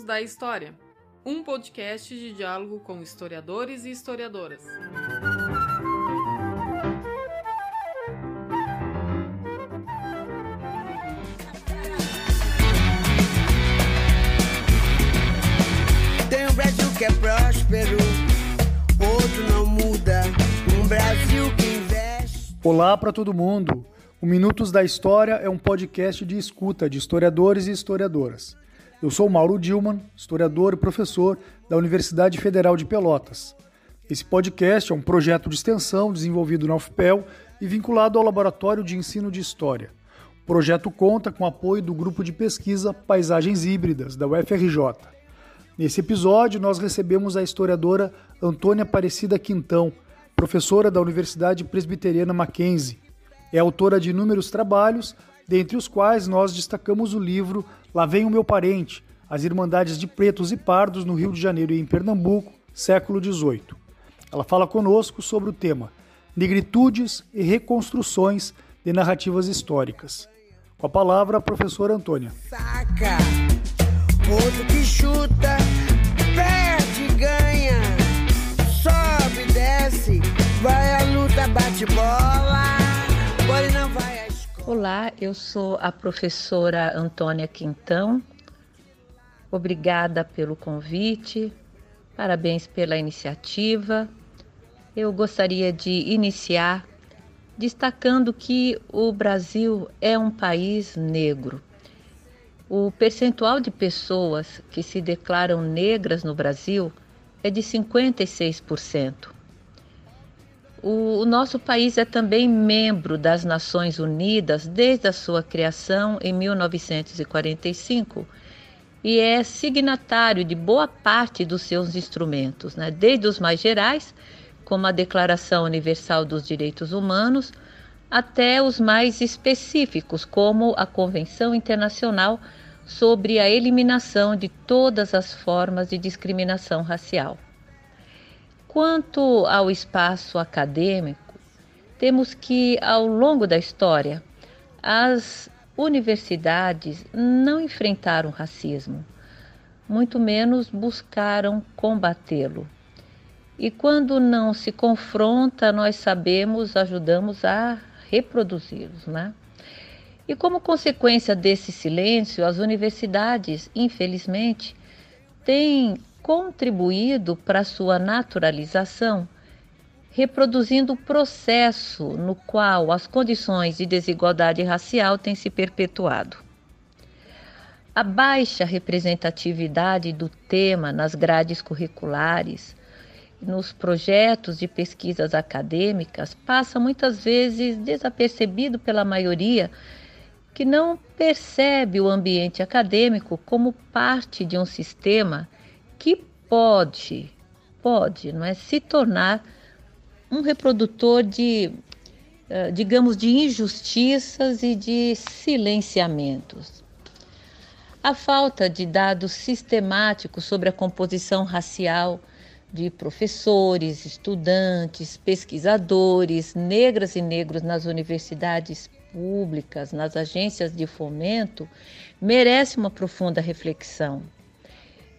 Minutos da História, um podcast de diálogo com historiadores e historiadoras. Tem um Brasil que é próspero, outro não muda. Um Brasil que investe. Olá para todo mundo. O Minutos da História é um podcast de escuta de historiadores e historiadoras. Eu sou Mauro Dilman, historiador e professor da Universidade Federal de Pelotas. Esse podcast é um projeto de extensão desenvolvido na UFPEL e vinculado ao Laboratório de Ensino de História. O projeto conta com apoio do grupo de pesquisa Paisagens Híbridas, da UFRJ. Nesse episódio, nós recebemos a historiadora Antônia Aparecida Quintão, professora da Universidade Presbiteriana Mackenzie. É autora de inúmeros trabalhos, dentre os quais nós destacamos o livro Lá Vem o Meu Parente, As Irmandades de Pretos e Pardos no Rio de Janeiro e em Pernambuco, século XVIII. Ela fala conosco sobre o tema Negritudes e Reconstruções de Narrativas Históricas. Com a palavra, a professora Antônia. Saca, outro que chuta, Olá, eu sou a professora Antônia Quintão. Obrigada pelo convite, parabéns pela iniciativa. Eu gostaria de iniciar destacando que o Brasil é um país negro. O percentual de pessoas que se declaram negras no Brasil é de 56%. O, o, nosso país é também membro das Nações Unidas desde a sua criação em 1945 e é signatário de boa parte dos seus instrumentos, né? desde os mais gerais, como a Declaração Universal dos Direitos Humanos, até os mais específicos, como a Convenção Internacional sobre a Eliminação de Todas as Formas de Discriminação Racial. Quanto ao espaço acadêmico, temos que, ao longo da história, as universidades não enfrentaram racismo, muito menos buscaram combatê-lo. E quando não se confronta, nós sabemos, ajudamos a reproduzi-los, né? E como consequência desse silêncio, as universidades, infelizmente, têm contribuído para sua naturalização, reproduzindo o processo no qual as condições de desigualdade racial têm se perpetuado. A baixa representatividade do tema nas grades curriculares, nos projetos de pesquisas acadêmicas, passa muitas vezes desapercebido pela maioria que não percebe o ambiente acadêmico como parte de um sistema que pode, pode, não é, se tornar um reprodutor de, digamos, de injustiças e de silenciamentos. A falta de dados sistemáticos sobre a composição racial de professores, estudantes, pesquisadores, negras e negros nas universidades públicas, nas agências de fomento, merece uma profunda reflexão.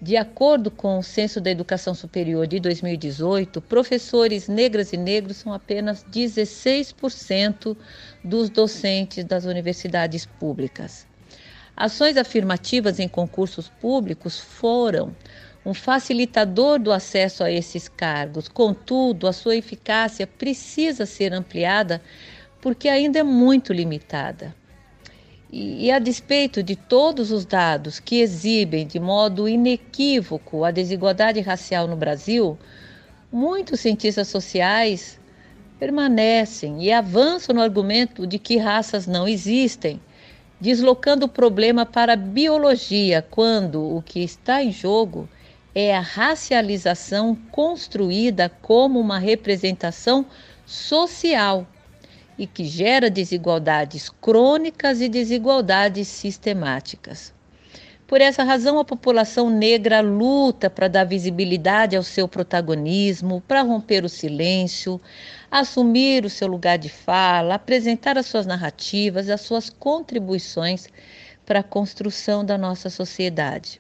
De acordo com o Censo da Educação Superior de 2018, professores negras e negros são apenas 16% dos docentes das universidades públicas. Ações afirmativas em concursos públicos foram um facilitador do acesso a esses cargos. Contudo, a sua eficácia precisa ser ampliada porque ainda é muito limitada. E, e, a despeito de todos os dados que exibem de modo inequívoco a desigualdade racial no Brasil, muitos cientistas sociais permanecem e avançam no argumento de que raças não existem, deslocando o problema para a biologia, quando o que está em jogo é a racialização construída como uma representação social e que gera desigualdades crônicas e desigualdades sistemáticas. Por essa razão, a população negra luta para dar visibilidade ao seu protagonismo, para romper o silêncio, assumir o seu lugar de fala, apresentar as suas narrativas, as suas contribuições para a construção da nossa sociedade.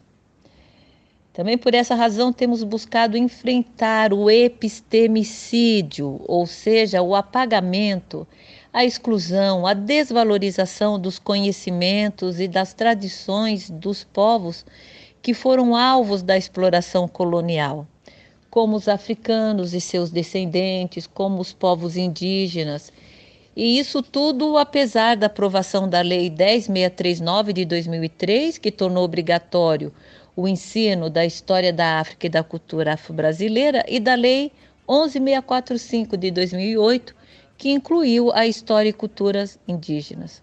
Também por essa razão temos buscado enfrentar o epistemicídio, ou seja, o apagamento, a exclusão, a desvalorização dos conhecimentos e das tradições dos povos que foram alvos da exploração colonial, como os africanos e seus descendentes, como os povos indígenas. E isso tudo apesar da aprovação da Lei 10639 de 2003, que tornou obrigatório o ensino da história da África e da cultura afro-brasileira, e da Lei 11645 de 2008, que incluiu a história e culturas indígenas.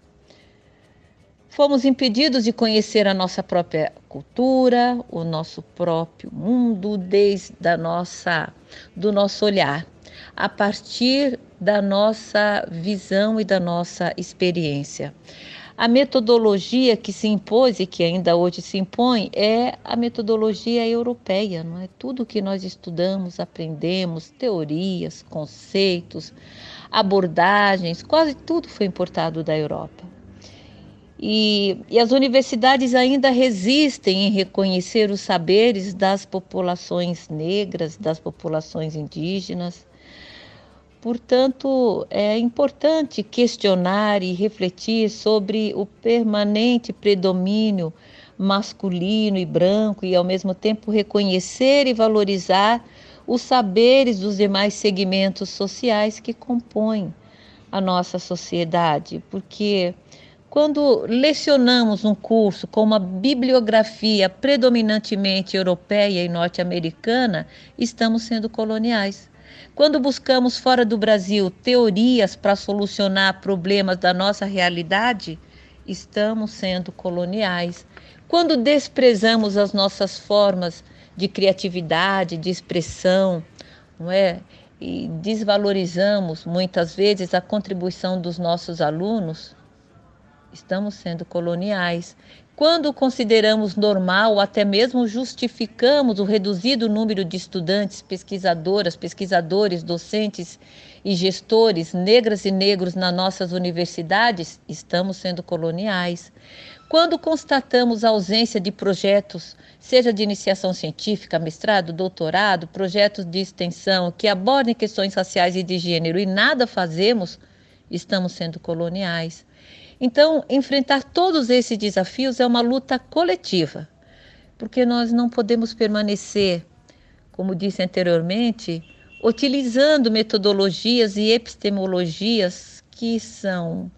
Fomos impedidos de conhecer a nossa própria cultura, o nosso próprio mundo desde a nossa do nosso olhar, a partir da nossa visão e da nossa experiência. A metodologia que se impôs e que ainda hoje se impõe é a metodologia europeia, não é? Tudo que nós estudamos, aprendemos, teorias, conceitos, abordagens, quase tudo foi importado da Europa. E, e, as universidades ainda resistem em reconhecer os saberes das populações negras, das populações indígenas, Portanto, é importante questionar e refletir sobre o permanente predomínio masculino e branco e, ao mesmo tempo, reconhecer e valorizar os saberes dos demais segmentos sociais que compõem a nossa sociedade, porque quando lecionamos um curso com uma bibliografia predominantemente europeia e norte-americana, estamos sendo coloniais. Quando buscamos fora do Brasil teorias para solucionar problemas da nossa realidade, estamos sendo coloniais. Quando desprezamos as nossas formas de criatividade, de expressão, não é? E desvalorizamos muitas vezes a contribuição dos nossos alunos, estamos sendo coloniais. Quando consideramos normal, até mesmo justificamos o reduzido número de estudantes, pesquisadoras, pesquisadores, docentes e gestores negras e negros nas nossas universidades, estamos sendo coloniais. Quando constatamos a ausência de projetos, seja de iniciação científica, mestrado, doutorado, projetos de extensão que abordem questões raciais e de gênero e nada fazemos, estamos sendo coloniais. Então, enfrentar todos esses desafios é uma luta coletiva, porque nós não podemos permanecer, como disse anteriormente, utilizando metodologias e epistemologias que são,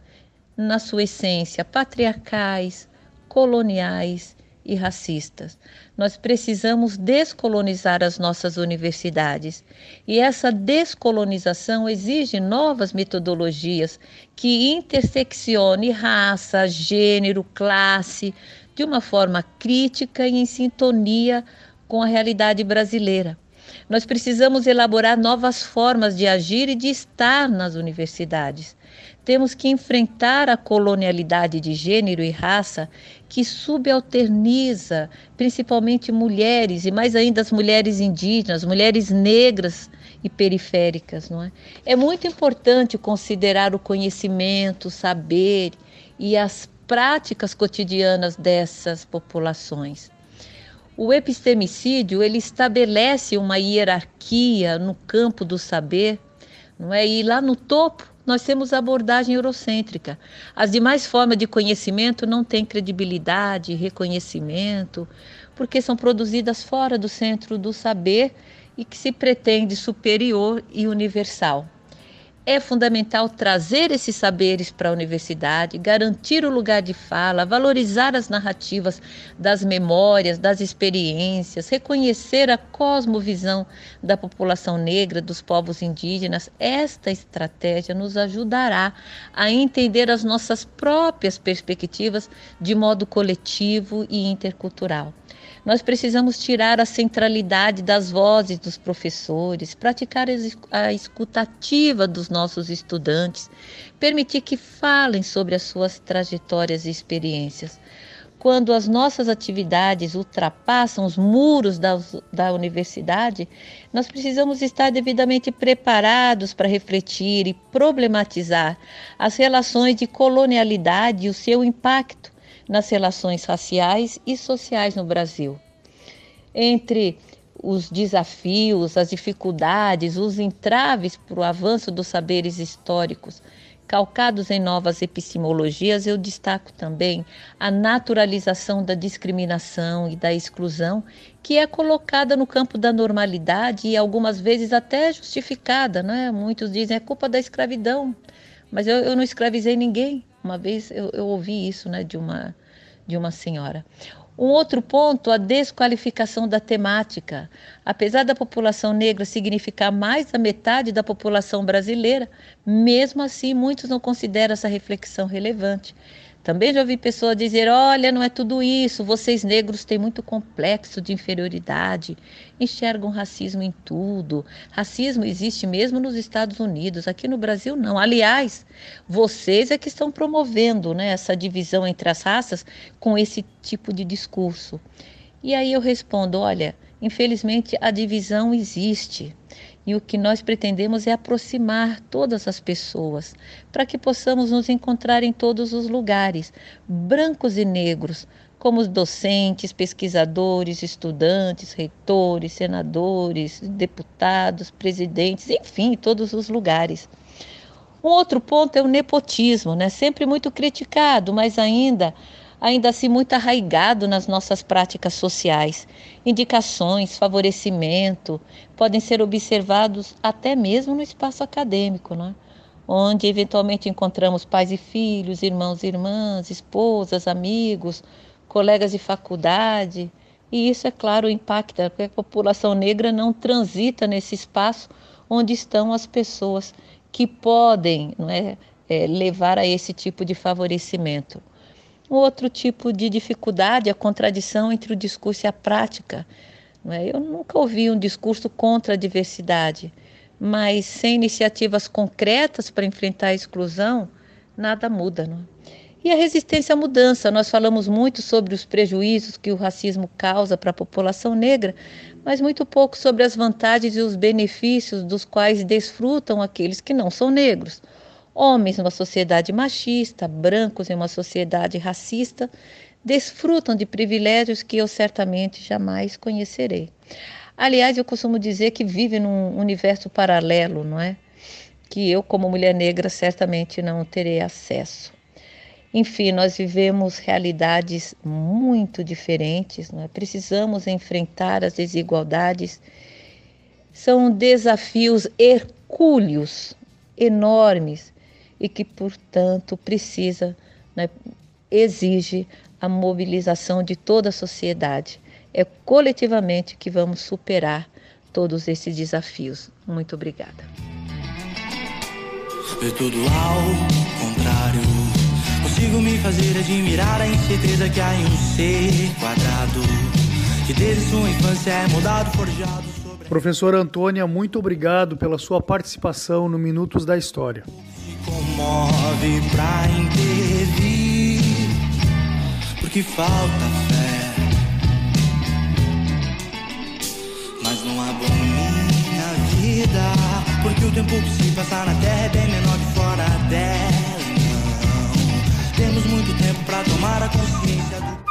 na sua essência, patriarcais, coloniais e racistas. Nós precisamos descolonizar as nossas universidades. E essa descolonização exige novas metodologias que interseccione raça, gênero, classe, de uma forma crítica e em sintonia com a realidade brasileira. Nós precisamos elaborar novas formas de agir e de estar nas universidades. Temos que enfrentar a colonialidade de gênero e raça que subalterniza principalmente mulheres e mais ainda as mulheres indígenas, mulheres negras e periféricas, não é? É muito importante considerar o conhecimento, o saber e as práticas cotidianas dessas populações. O epistemicídio, ele estabelece uma hierarquia no campo do saber, não é? E lá no topo nós temos abordagem eurocêntrica. As demais formas de conhecimento não têm credibilidade, reconhecimento, porque são produzidas fora do centro do saber e que se pretende superior e universal. É fundamental trazer esses saberes para a universidade, garantir o lugar de fala, valorizar as narrativas das memórias, das experiências, reconhecer a cosmovisão da população negra, dos povos indígenas. Esta estratégia nos ajudará a entender as nossas próprias perspectivas de modo coletivo e intercultural. Nós precisamos tirar a centralidade das vozes dos professores, praticar a escutativa dos nossos estudantes, permitir que falem sobre as suas trajetórias e experiências. Quando as nossas atividades ultrapassam os muros da, da universidade, nós precisamos estar devidamente preparados para refletir e problematizar as relações de colonialidade e o seu impacto nas relações raciais e sociais no Brasil. entre os desafios, as dificuldades, os entraves para o avanço dos saberes históricos calcados em novas epistemologias, eu destaco também a naturalização da discriminação e da exclusão, que é colocada no campo da normalidade e algumas vezes até justificada, né? Muitos dizem é culpa da escravidão, mas eu, eu não escravizei ninguém. Uma vez eu, eu ouvi isso, né, de uma de uma senhora. Um outro ponto, a desqualificação da temática. Apesar da população negra significar mais da metade da população brasileira, mesmo assim muitos não consideram essa reflexão relevante. Também já ouvi pessoas dizer: olha, não é tudo isso, vocês negros têm muito complexo de inferioridade, enxergam racismo em tudo. Racismo existe mesmo nos Estados Unidos, aqui no Brasil não. Aliás, vocês é que estão promovendo né, essa divisão entre as raças com esse tipo de discurso. E aí eu respondo: olha, infelizmente a divisão existe. E o que nós pretendemos é aproximar todas as pessoas, para que possamos nos encontrar em todos os lugares, brancos e negros, como docentes, pesquisadores, estudantes, reitores, senadores, deputados, presidentes, enfim, todos os lugares. Um outro ponto é o nepotismo, né? sempre muito criticado, mas ainda ainda assim muito arraigado nas nossas práticas sociais. Indicações, favorecimento podem ser observados até mesmo no espaço acadêmico, é? onde eventualmente encontramos pais e filhos, irmãos e irmãs, esposas, amigos, colegas de faculdade. E isso, é claro, impacta, porque a população negra não transita nesse espaço onde estão as pessoas que podem não é, é levar a esse tipo de favorecimento. Um outro tipo de dificuldade é a contradição entre o discurso e a prática. Não é? Eu nunca ouvi um discurso contra a diversidade, mas sem iniciativas concretas para enfrentar a exclusão, nada muda. Não é? E a resistência à mudança. Nós falamos muito sobre os prejuízos que o racismo causa para a população negra, mas muito pouco sobre as vantagens e os benefícios dos quais desfrutam aqueles que não são negros Homens numa sociedade machista, brancos em uma sociedade racista, desfrutam de privilégios que eu certamente jamais conhecerei. Aliás, eu costumo dizer que vive num universo paralelo, não é? Que eu, como mulher negra, certamente não terei acesso. Enfim, nós vivemos realidades muito diferentes, não é? precisamos enfrentar as desigualdades. São desafios hercúleos, enormes, e que, portanto, precisa, né, exige a mobilização de toda a sociedade. É coletivamente que vamos superar todos esses desafios. Muito obrigada. Ver tudo ao contrário. Consigo me fazer admirar a incerteza que há em um ser quadrado. Que desde sua infância é moldado, forjado sobre. Professor Antônia, muito obrigado pela sua participação no Minutos da História comove pra intervir, porque falta fé. Mas não abomine a vida, porque o tempo que se passa na terra é bem menor que fora dela. Não temos muito tempo pra tomar a consciência do